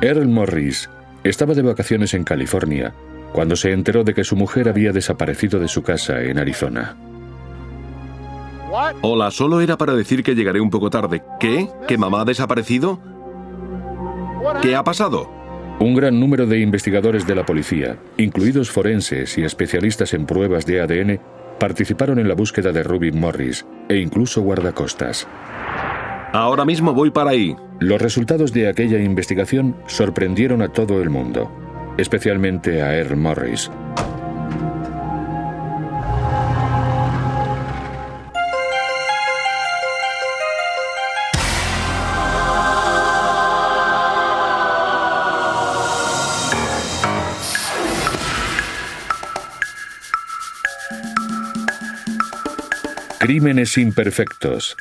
Earl Morris estaba de vacaciones en California cuando se enteró de que su mujer había desaparecido de su casa en Arizona. Hola, solo era para decir que llegaré un poco tarde. ¿Qué? ¿Que mamá ha desaparecido? ¿Qué ha pasado? Un gran número de investigadores de la policía, incluidos forenses y especialistas en pruebas de ADN, participaron en la búsqueda de Ruby Morris e incluso guardacostas. Ahora mismo voy para ahí. Los resultados de aquella investigación sorprendieron a todo el mundo, especialmente a Earl Morris. Crímenes imperfectos.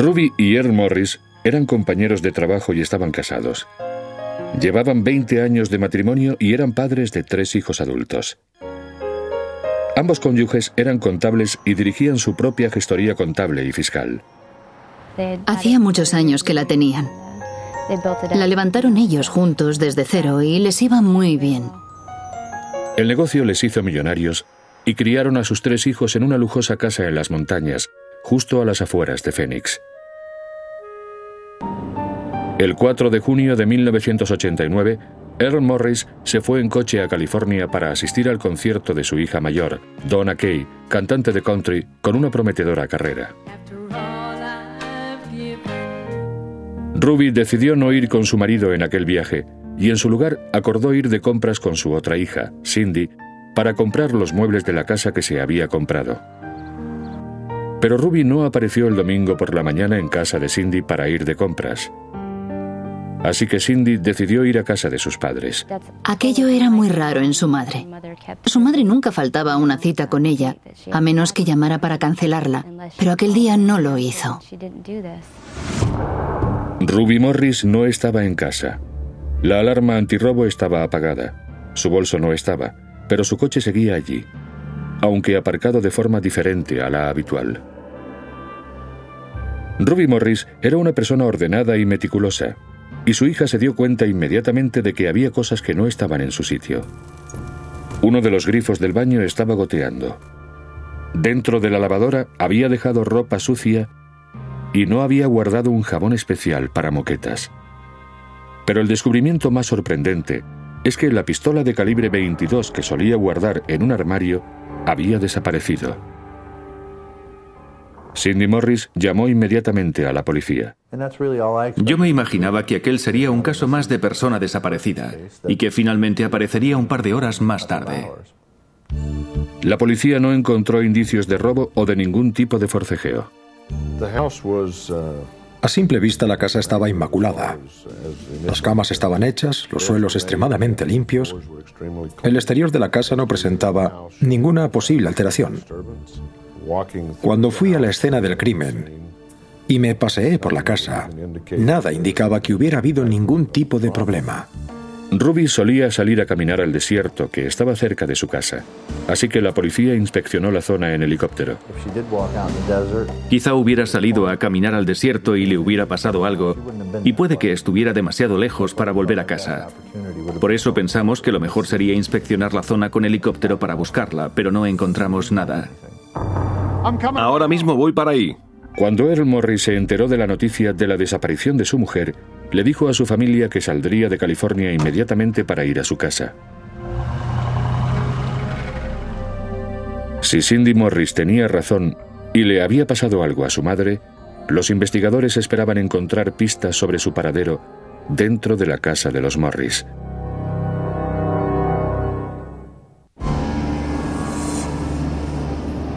Ruby y Earl Morris eran compañeros de trabajo y estaban casados. Llevaban 20 años de matrimonio y eran padres de tres hijos adultos. Ambos cónyuges eran contables y dirigían su propia gestoría contable y fiscal. Hacía muchos años que la tenían. La levantaron ellos juntos desde cero y les iba muy bien. El negocio les hizo millonarios y criaron a sus tres hijos en una lujosa casa en las montañas, justo a las afueras de Phoenix. El 4 de junio de 1989, Earl Morris se fue en coche a California para asistir al concierto de su hija mayor, Donna Kay, cantante de country con una prometedora carrera. Ruby decidió no ir con su marido en aquel viaje y en su lugar acordó ir de compras con su otra hija, Cindy, para comprar los muebles de la casa que se había comprado. Pero Ruby no apareció el domingo por la mañana en casa de Cindy para ir de compras. Así que Cindy decidió ir a casa de sus padres. Aquello era muy raro en su madre. Su madre nunca faltaba a una cita con ella, a menos que llamara para cancelarla, pero aquel día no lo hizo. Ruby Morris no estaba en casa. La alarma antirrobo estaba apagada. Su bolso no estaba pero su coche seguía allí, aunque aparcado de forma diferente a la habitual. Ruby Morris era una persona ordenada y meticulosa, y su hija se dio cuenta inmediatamente de que había cosas que no estaban en su sitio. Uno de los grifos del baño estaba goteando. Dentro de la lavadora había dejado ropa sucia y no había guardado un jabón especial para moquetas. Pero el descubrimiento más sorprendente es que la pistola de calibre 22 que solía guardar en un armario había desaparecido. Cindy Morris llamó inmediatamente a la policía. Yo me imaginaba que aquel sería un caso más de persona desaparecida y que finalmente aparecería un par de horas más tarde. La policía no encontró indicios de robo o de ningún tipo de forcejeo. A simple vista la casa estaba inmaculada. Las camas estaban hechas, los suelos extremadamente limpios. El exterior de la casa no presentaba ninguna posible alteración. Cuando fui a la escena del crimen y me paseé por la casa, nada indicaba que hubiera habido ningún tipo de problema. Ruby solía salir a caminar al desierto que estaba cerca de su casa, así que la policía inspeccionó la zona en helicóptero. Quizá hubiera salido a caminar al desierto y le hubiera pasado algo, y puede que estuviera demasiado lejos para volver a casa. Por eso pensamos que lo mejor sería inspeccionar la zona con helicóptero para buscarla, pero no encontramos nada. Ahora mismo voy para ahí. Cuando Earl Morris se enteró de la noticia de la desaparición de su mujer, le dijo a su familia que saldría de California inmediatamente para ir a su casa. Si Cindy Morris tenía razón y le había pasado algo a su madre, los investigadores esperaban encontrar pistas sobre su paradero dentro de la casa de los Morris.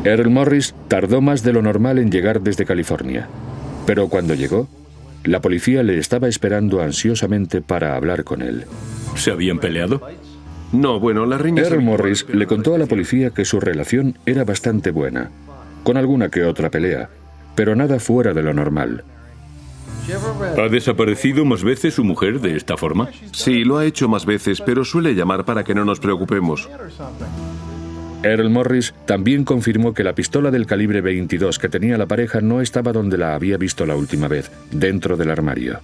Earl Morris tardó más de lo normal en llegar desde California, pero cuando llegó, la policía le estaba esperando ansiosamente para hablar con él. ¿Se habían peleado? No, bueno, la riña... Earl Morris le contó a la policía que su relación era bastante buena, con alguna que otra pelea, pero nada fuera de lo normal. ¿Ha desaparecido más veces su mujer de esta forma? Sí, lo ha hecho más veces, pero suele llamar para que no nos preocupemos. Earl Morris también confirmó que la pistola del calibre 22 que tenía la pareja no estaba donde la había visto la última vez, dentro del armario.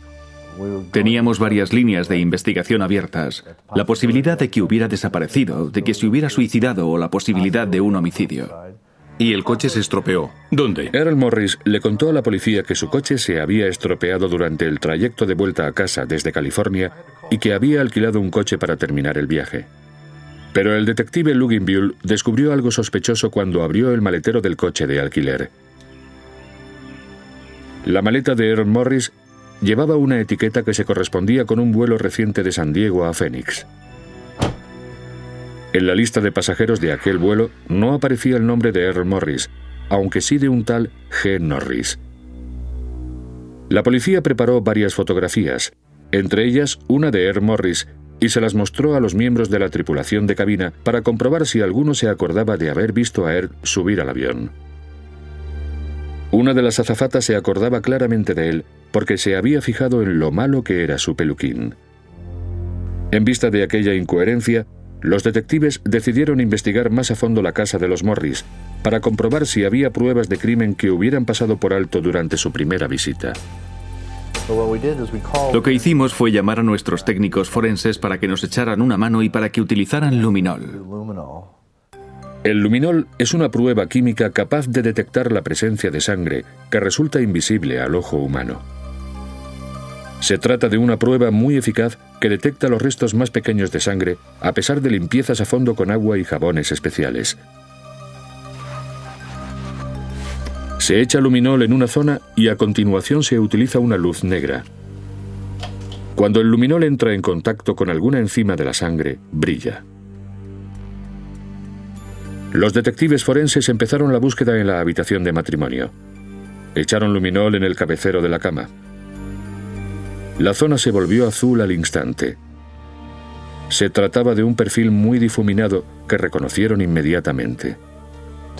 Teníamos varias líneas de investigación abiertas. La posibilidad de que hubiera desaparecido, de que se hubiera suicidado o la posibilidad de un homicidio. Y el coche se estropeó. ¿Dónde? Earl Morris le contó a la policía que su coche se había estropeado durante el trayecto de vuelta a casa desde California y que había alquilado un coche para terminar el viaje. Pero el detective Luginbull descubrió algo sospechoso cuando abrió el maletero del coche de alquiler. La maleta de Earl Morris llevaba una etiqueta que se correspondía con un vuelo reciente de San Diego a Phoenix. En la lista de pasajeros de aquel vuelo no aparecía el nombre de Earl Morris, aunque sí de un tal G. Norris. La policía preparó varias fotografías, entre ellas una de Earl Morris, y se las mostró a los miembros de la tripulación de cabina para comprobar si alguno se acordaba de haber visto a Earl subir al avión. Una de las azafatas se acordaba claramente de él porque se había fijado en lo malo que era su peluquín. En vista de aquella incoherencia, los detectives decidieron investigar más a fondo la casa de los Morris para comprobar si había pruebas de crimen que hubieran pasado por alto durante su primera visita. Lo que hicimos fue llamar a nuestros técnicos forenses para que nos echaran una mano y para que utilizaran luminol. El luminol es una prueba química capaz de detectar la presencia de sangre que resulta invisible al ojo humano. Se trata de una prueba muy eficaz que detecta los restos más pequeños de sangre a pesar de limpiezas a fondo con agua y jabones especiales. Se echa luminol en una zona y a continuación se utiliza una luz negra. Cuando el luminol entra en contacto con alguna enzima de la sangre, brilla. Los detectives forenses empezaron la búsqueda en la habitación de matrimonio. Echaron luminol en el cabecero de la cama. La zona se volvió azul al instante. Se trataba de un perfil muy difuminado que reconocieron inmediatamente.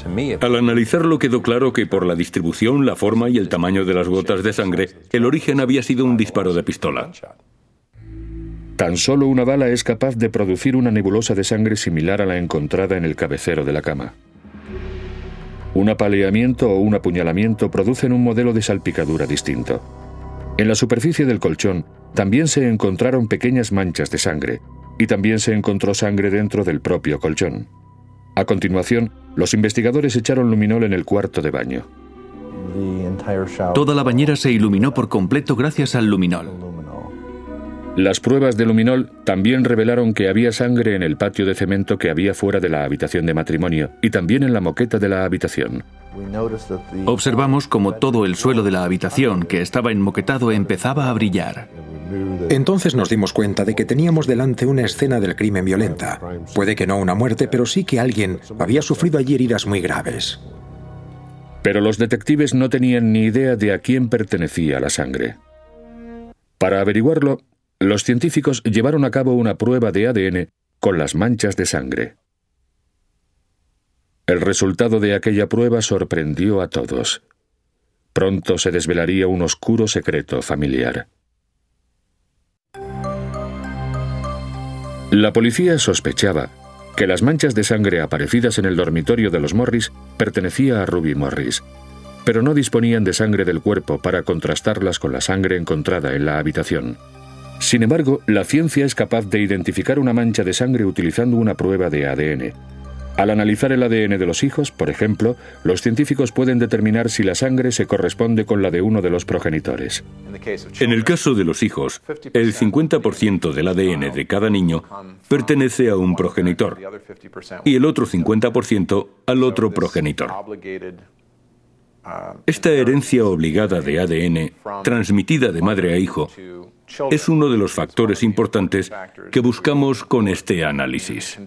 Al analizarlo quedó claro que por la distribución, la forma y el tamaño de las gotas de sangre, el origen había sido un disparo de pistola. Tan solo una bala es capaz de producir una nebulosa de sangre similar a la encontrada en el cabecero de la cama. Un apaleamiento o un apuñalamiento producen un modelo de salpicadura distinto. En la superficie del colchón también se encontraron pequeñas manchas de sangre, y también se encontró sangre dentro del propio colchón. A continuación, los investigadores echaron luminol en el cuarto de baño. Toda la bañera se iluminó por completo gracias al luminol. Las pruebas de luminol también revelaron que había sangre en el patio de cemento que había fuera de la habitación de matrimonio y también en la moqueta de la habitación. Observamos como todo el suelo de la habitación que estaba enmoquetado empezaba a brillar. Entonces nos dimos cuenta de que teníamos delante una escena del crimen violenta. Puede que no una muerte, pero sí que alguien había sufrido allí heridas muy graves. Pero los detectives no tenían ni idea de a quién pertenecía la sangre. Para averiguarlo, los científicos llevaron a cabo una prueba de ADN con las manchas de sangre. El resultado de aquella prueba sorprendió a todos. Pronto se desvelaría un oscuro secreto familiar. La policía sospechaba que las manchas de sangre aparecidas en el dormitorio de los Morris pertenecía a Ruby Morris, pero no disponían de sangre del cuerpo para contrastarlas con la sangre encontrada en la habitación. Sin embargo, la ciencia es capaz de identificar una mancha de sangre utilizando una prueba de ADN. Al analizar el ADN de los hijos, por ejemplo, los científicos pueden determinar si la sangre se corresponde con la de uno de los progenitores. En el caso de los hijos, el 50% del ADN de cada niño pertenece a un progenitor y el otro 50% al otro progenitor. Esta herencia obligada de ADN, transmitida de madre a hijo, es uno de los factores importantes que buscamos con este análisis.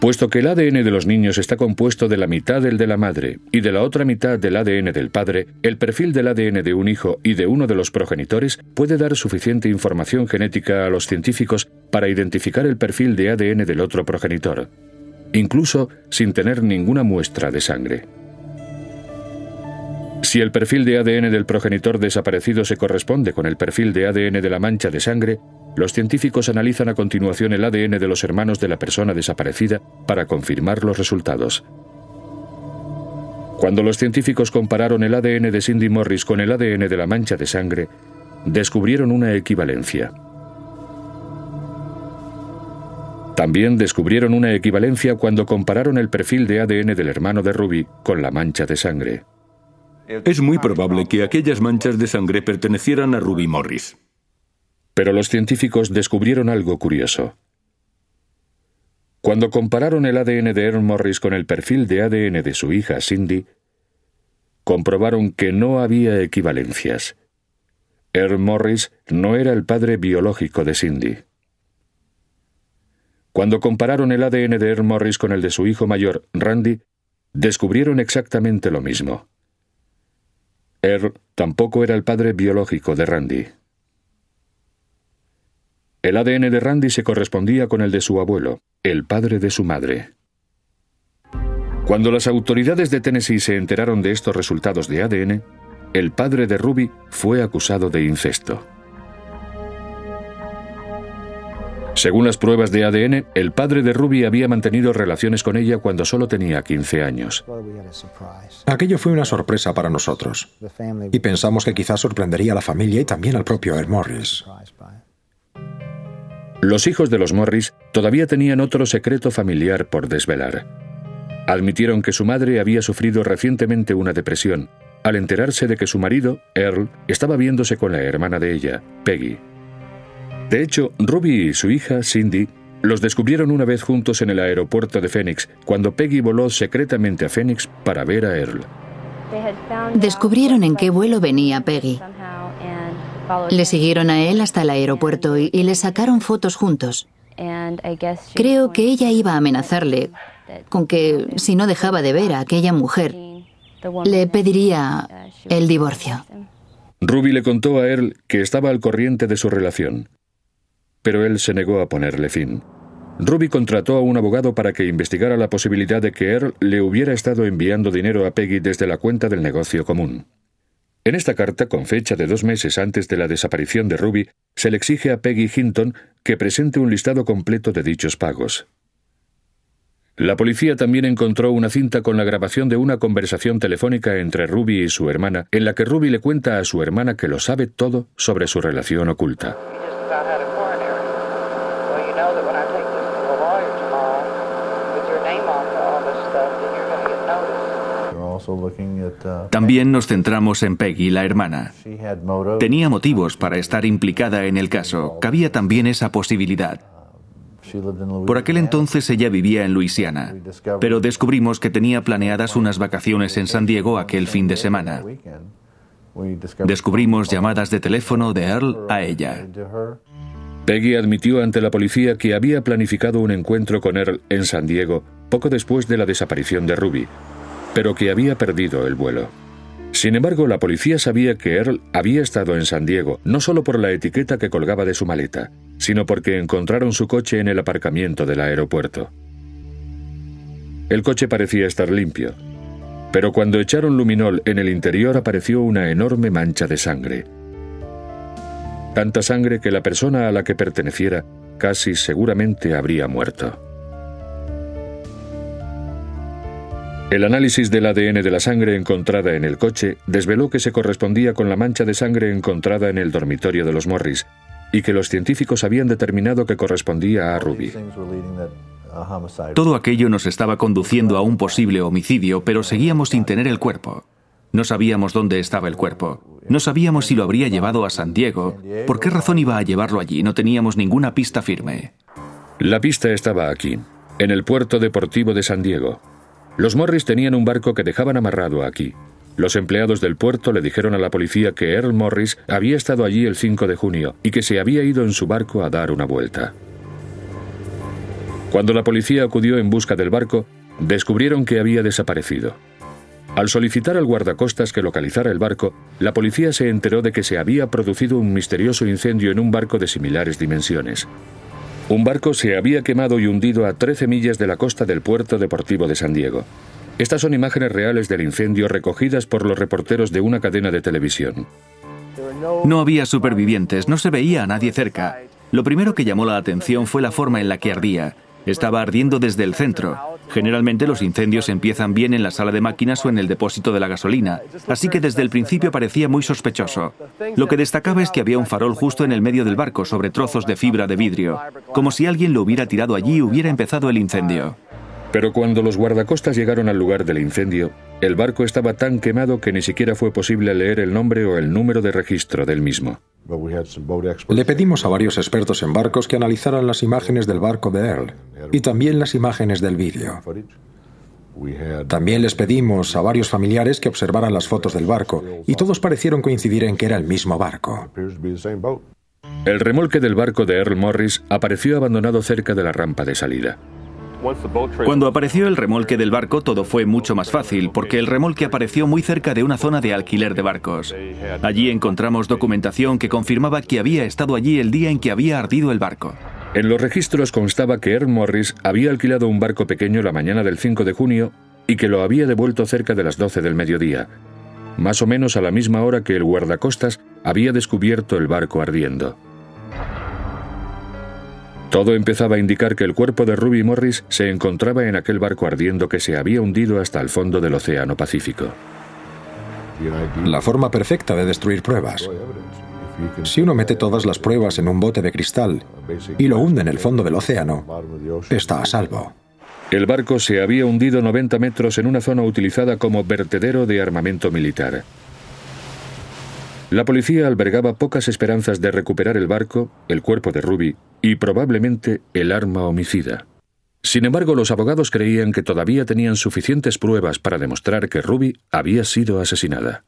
Puesto que el ADN de los niños está compuesto de la mitad del de la madre y de la otra mitad del ADN del padre, el perfil del ADN de un hijo y de uno de los progenitores puede dar suficiente información genética a los científicos para identificar el perfil de ADN del otro progenitor, incluso sin tener ninguna muestra de sangre. Si el perfil de ADN del progenitor desaparecido se corresponde con el perfil de ADN de la mancha de sangre, los científicos analizan a continuación el ADN de los hermanos de la persona desaparecida para confirmar los resultados. Cuando los científicos compararon el ADN de Cindy Morris con el ADN de la mancha de sangre, descubrieron una equivalencia. También descubrieron una equivalencia cuando compararon el perfil de ADN del hermano de Ruby con la mancha de sangre. Es muy probable que aquellas manchas de sangre pertenecieran a Ruby Morris. Pero los científicos descubrieron algo curioso. Cuando compararon el ADN de Earl Morris con el perfil de ADN de su hija Cindy, comprobaron que no había equivalencias. Earl Morris no era el padre biológico de Cindy. Cuando compararon el ADN de Earl Morris con el de su hijo mayor, Randy, descubrieron exactamente lo mismo. Earl tampoco era el padre biológico de Randy. El ADN de Randy se correspondía con el de su abuelo, el padre de su madre. Cuando las autoridades de Tennessee se enteraron de estos resultados de ADN, el padre de Ruby fue acusado de incesto. Según las pruebas de ADN, el padre de Ruby había mantenido relaciones con ella cuando solo tenía 15 años. Aquello fue una sorpresa para nosotros. Y pensamos que quizás sorprendería a la familia y también al propio Earl Morris. Los hijos de los Morris todavía tenían otro secreto familiar por desvelar. Admitieron que su madre había sufrido recientemente una depresión, al enterarse de que su marido, Earl, estaba viéndose con la hermana de ella, Peggy. De hecho, Ruby y su hija, Cindy, los descubrieron una vez juntos en el aeropuerto de Phoenix, cuando Peggy voló secretamente a Phoenix para ver a Earl. Descubrieron en qué vuelo venía Peggy. Le siguieron a él hasta el aeropuerto y, le sacaron fotos juntos. Creo que ella iba a amenazarle con que si no dejaba de ver a aquella mujer, le pediría el divorcio. Ruby le contó a Earl que estaba al corriente de su relación, pero él se negó a ponerle fin. Ruby contrató a un abogado para que investigara la posibilidad de que Earl le hubiera estado enviando dinero a Peggy desde la cuenta del negocio común. En esta carta, con fecha de dos meses antes de la desaparición de Ruby, se le exige a Peggy Hinton que presente un listado completo de dichos pagos. La policía también encontró una cinta con la grabación de una conversación telefónica entre Ruby y su hermana, en la que Ruby le cuenta a su hermana que lo sabe todo sobre su relación oculta. También nos centramos en Peggy, la hermana. Tenía motivos para estar implicada en el caso. Cabía también esa posibilidad. Por aquel entonces ella vivía en Luisiana, pero descubrimos que tenía planeadas unas vacaciones en San Diego aquel fin de semana. Descubrimos llamadas de teléfono de Earl a ella. Peggy admitió ante la policía que había planificado un encuentro con Earl en San Diego poco después de la desaparición de Ruby, pero que había perdido el vuelo. Sin embargo, la policía sabía que Earl había estado en San Diego, no solo por la etiqueta que colgaba de su maleta, sino porque encontraron su coche en el aparcamiento del aeropuerto. El coche parecía estar limpio, pero cuando echaron luminol en el interior apareció una enorme mancha de sangre. Tanta sangre que la persona a la que perteneciera casi seguramente habría muerto. El análisis del ADN de la sangre encontrada en el coche desveló que se correspondía con la mancha de sangre encontrada en el dormitorio de los Morris y que los científicos habían determinado que correspondía a Ruby. Todo aquello nos estaba conduciendo a un posible homicidio, pero seguíamos sin tener el cuerpo. No sabíamos dónde estaba el cuerpo. No sabíamos si lo habría llevado a San Diego. ¿Por qué razón iba a llevarlo allí? No teníamos ninguna pista firme. La pista estaba aquí, en el puerto deportivo de San Diego. Los Morris tenían un barco que dejaban amarrado aquí. Los empleados del puerto le dijeron a la policía que Earl Morris había estado allí el 5 de junio y que se había ido en su barco a dar una vuelta. Cuando la policía acudió en busca del barco, descubrieron que había desaparecido. Al solicitar al guardacostas que localizara el barco, la policía se enteró de que se había producido un misterioso incendio en un barco de similares dimensiones. Un barco se había quemado y hundido a 13 millas de la costa del puerto deportivo de San Diego. Estas son imágenes reales del incendio recogidas por los reporteros de una cadena de televisión. No había supervivientes, no se veía a nadie cerca. Lo primero que llamó la atención fue la forma en la que ardía. Estaba ardiendo desde el centro. Generalmente los incendios empiezan bien en la sala de máquinas o en el depósito de la gasolina, así que desde el principio parecía muy sospechoso. Lo que destacaba es que había un farol justo en el medio del barco sobre trozos de fibra de vidrio, como si alguien lo hubiera tirado allí y hubiera empezado el incendio. Pero cuando los guardacostas llegaron al lugar del incendio, el barco estaba tan quemado que ni siquiera fue posible leer el nombre o el número de registro del mismo. Le pedimos a varios expertos en barcos que analizaran las imágenes del barco de Earl y también las imágenes del vídeo. También les pedimos a varios familiares que observaran las fotos del barco y todos parecieron coincidir en que era el mismo barco. El remolque del barco de Earl Morris apareció abandonado cerca de la rampa de salida. Cuando apareció el remolque del barco todo fue mucho más fácil, porque el remolque apareció muy cerca de una zona de alquiler de barcos. Allí encontramos documentación que confirmaba que había estado allí el día en que había ardido el barco. En los registros constaba que Earl Morris había alquilado un barco pequeño la mañana del 5 de junio y que lo había devuelto cerca de las 12 del mediodía, más o menos a la misma hora que el guardacostas había descubierto el barco ardiendo. Todo empezaba a indicar que el cuerpo de Ruby Morris se encontraba en aquel barco ardiendo que se había hundido hasta el fondo del Océano Pacífico. La forma perfecta de destruir pruebas. Si uno mete todas las pruebas en un bote de cristal y lo hunde en el fondo del océano, está a salvo. El barco se había hundido 90 metros en una zona utilizada como vertedero de armamento militar. La policía albergaba pocas esperanzas de recuperar el barco, el cuerpo de Ruby y probablemente el arma homicida. Sin embargo, los abogados creían que todavía tenían suficientes pruebas para demostrar que Ruby había sido asesinada.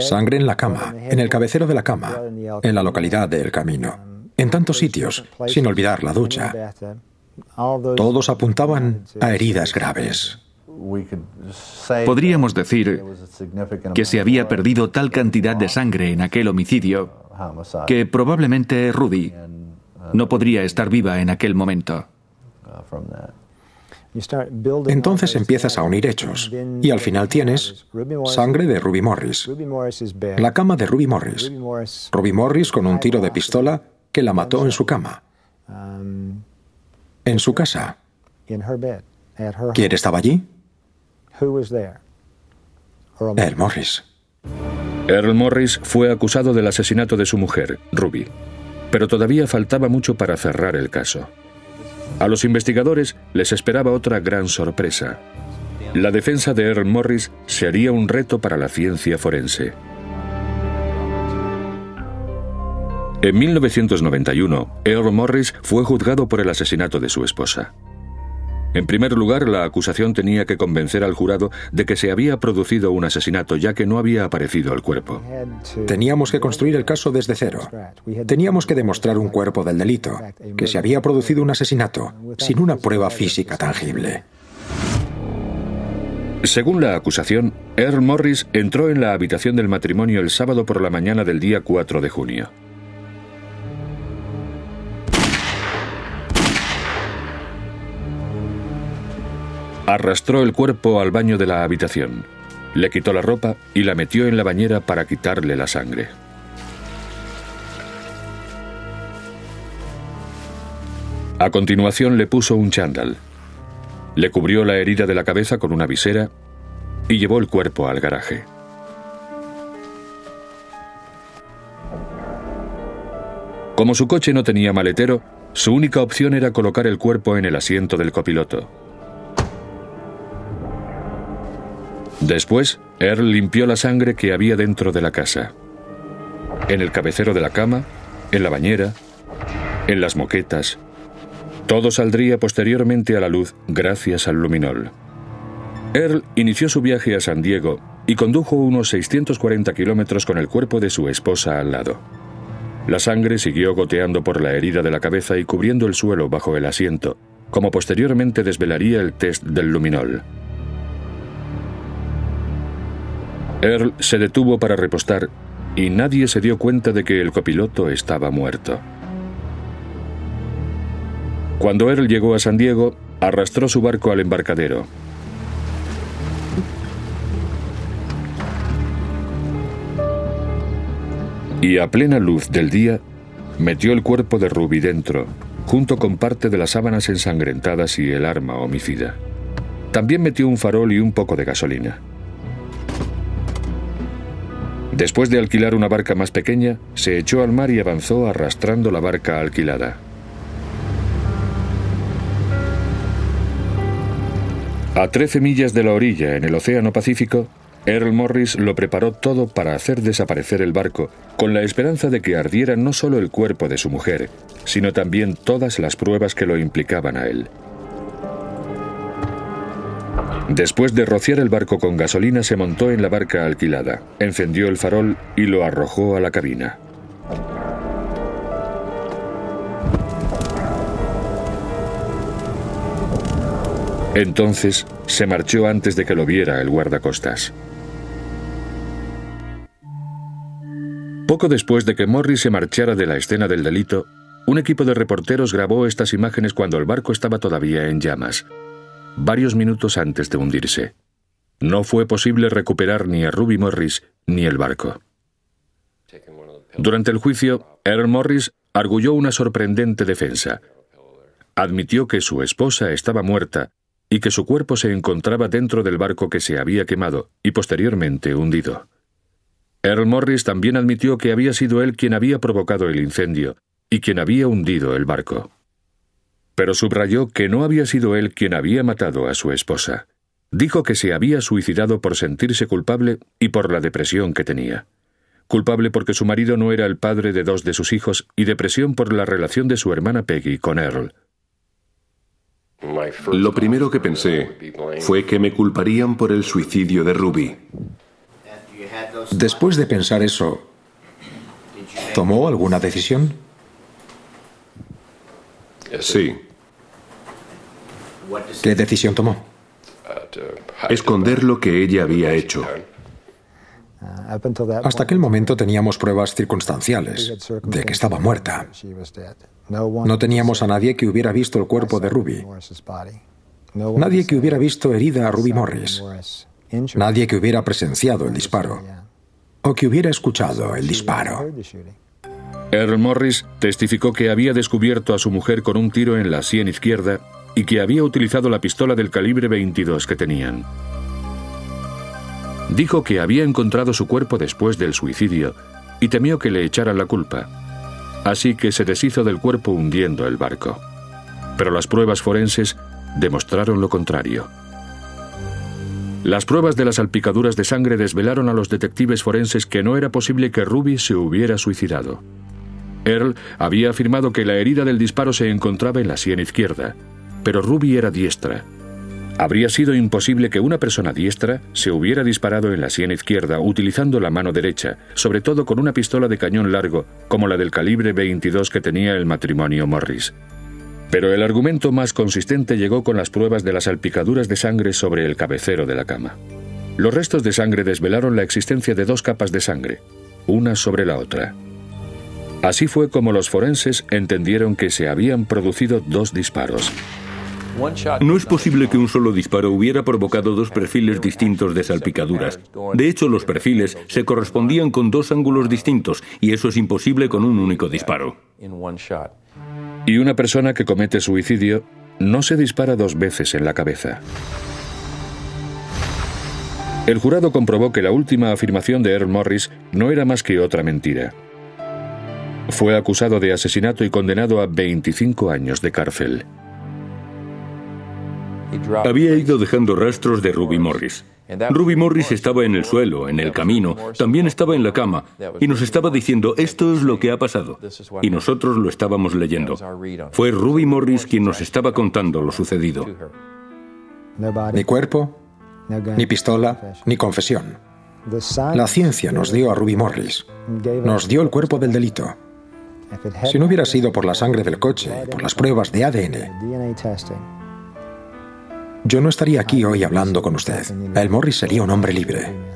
Sangre en la cama, en el cabecero de la cama, en la localidad de El Camino, en tantos sitios, sin olvidar la ducha. Todos apuntaban a heridas graves. Podríamos decir que se había perdido tal cantidad de sangre en aquel homicidio que probablemente Ruby no podría estar viva en aquel momento. Entonces empiezas a unir hechos y al final tienes sangre de Ruby Morris, la cama de Ruby Morris, Ruby Morris con un tiro de pistola que la mató en su cama, en su casa. ¿Quién estaba allí? Earl Morris. Earl Morris fue acusado del asesinato de su mujer, Ruby, pero todavía faltaba mucho para cerrar el caso. A los investigadores les esperaba otra gran sorpresa. La defensa de Earl Morris sería un reto para la ciencia forense. En 1991, Earl Morris fue juzgado por el asesinato de su esposa. En primer lugar, la acusación tenía que convencer al jurado de que se había producido un asesinato ya que no había aparecido el cuerpo. Teníamos que construir el caso desde cero. Teníamos que demostrar un cuerpo del delito, que se había producido un asesinato, sin una prueba física tangible. Según la acusación, Earl Morris entró en la habitación del matrimonio el sábado por la mañana del día 4 de junio. Arrastró el cuerpo al baño de la habitación, le quitó la ropa y la metió en la bañera para quitarle la sangre. A continuación le puso un chándal, le cubrió la herida de la cabeza con una visera y llevó el cuerpo al garaje. Como su coche no tenía maletero, su única opción era colocar el cuerpo en el asiento del copiloto. Después, Earl limpió la sangre que había dentro de la casa. En el cabecero de la cama, en la bañera, en las moquetas. Todo saldría posteriormente a la luz gracias al luminol. Earl inició su viaje a San Diego y condujo unos 640 kilómetros con el cuerpo de su esposa al lado. La sangre siguió goteando por la herida de la cabeza y cubriendo el suelo bajo el asiento, como posteriormente desvelaría el test del luminol. Earl se detuvo para repostar y nadie se dio cuenta de que el copiloto estaba muerto. Cuando Earl llegó a San Diego, arrastró su barco al embarcadero. Y a plena luz del día, Metió el cuerpo de Ruby dentro, junto con parte de las sábanas ensangrentadas y el arma homicida. También metió un farol y un poco de gasolina. Después de alquilar una barca más pequeña, se echó al mar y avanzó arrastrando la barca alquilada. A 13 millas de la orilla, en el Océano Pacífico, Earl Morris lo preparó todo para hacer desaparecer el barco, con la esperanza de que ardiera no solo el cuerpo de su mujer, sino también todas las pruebas que lo implicaban a él. Después de rociar el barco con gasolina, se montó en la barca alquilada, encendió el farol y lo arrojó a la cabina. Entonces se marchó antes de que lo viera el guardacostas. Poco después de que Morris se marchara de la escena del delito, un equipo de reporteros grabó estas imágenes cuando el barco estaba todavía en llamas, varios minutos antes de hundirse. No fue posible recuperar ni a Ruby Morris ni el barco. Durante el juicio, Earl Morris arguyó una sorprendente defensa. Admitió que su esposa estaba muerta y que su cuerpo se encontraba dentro del barco que se había quemado y posteriormente hundido. Earl Morris también admitió que había sido él quien había provocado el incendio y quien había hundido el barco. Pero subrayó que no había sido él quien había matado a su esposa. Dijo que se había suicidado por sentirse culpable y por la depresión que tenía. Culpable porque su marido no era el padre de dos de sus hijos y depresión por la relación de su hermana Peggy con Earl. Lo primero que pensé fue que me culparían por el suicidio de Ruby. Después de pensar eso, ¿tomó alguna decisión? Sí. ¿Qué decisión tomó? Esconder lo que ella había hecho. Hasta aquel momento teníamos pruebas circunstanciales de que estaba muerta. No teníamos a nadie que hubiera visto el cuerpo de Ruby. Nadie que hubiera visto herida a Ruby Morris. Nadie que hubiera presenciado el disparo o que hubiera escuchado el disparo. Earl Morris testificó que había descubierto a su mujer con un tiro en la sien izquierda y que había utilizado la pistola del calibre 22 que tenían. Dijo que había encontrado su cuerpo después del suicidio y temió que le echaran la culpa, así que se deshizo del cuerpo hundiendo el barco. Pero las pruebas forenses demostraron lo contrario. Las pruebas de las salpicaduras de sangre desvelaron a los detectives forenses que no era posible que Ruby se hubiera suicidado. Earl había afirmado que la herida del disparo se encontraba en la sien izquierda, pero Ruby era diestra. Habría sido imposible que una persona diestra se hubiera disparado en la sien izquierda utilizando la mano derecha, sobre todo con una pistola de cañón largo como la del calibre 22 que tenía el matrimonio Morris. Pero el argumento más consistente llegó con las pruebas de las salpicaduras de sangre sobre el cabecero de la cama. Los restos de sangre desvelaron la existencia de dos capas de sangre, una sobre la otra. Así fue como los forenses entendieron que se habían producido dos disparos. No es posible que un solo disparo hubiera provocado dos perfiles distintos de salpicaduras. De hecho, los perfiles se correspondían con dos ángulos distintos y eso es imposible con un único disparo. Y una persona que comete suicidio no se dispara dos veces en la cabeza. El jurado comprobó que la última afirmación de Earl Morris no era más que otra mentira. Fue acusado de asesinato y condenado a 25 años de cárcel. Había ido dejando rastros de Ruby Morris. Ruby Morris estaba en el suelo, en el camino, también estaba en la cama, y nos estaba diciendo, esto es lo que ha pasado. Y nosotros lo estábamos leyendo. Fue Ruby Morris quien nos estaba contando lo sucedido. Ni cuerpo, ni pistola, ni confesión. La ciencia nos dio a Ruby Morris. Nos dio el cuerpo del delito. Si no hubiera sido por la sangre del coche, por las pruebas de ADN, yo no estaría aquí hoy hablando con usted. El Morris sería un hombre libre.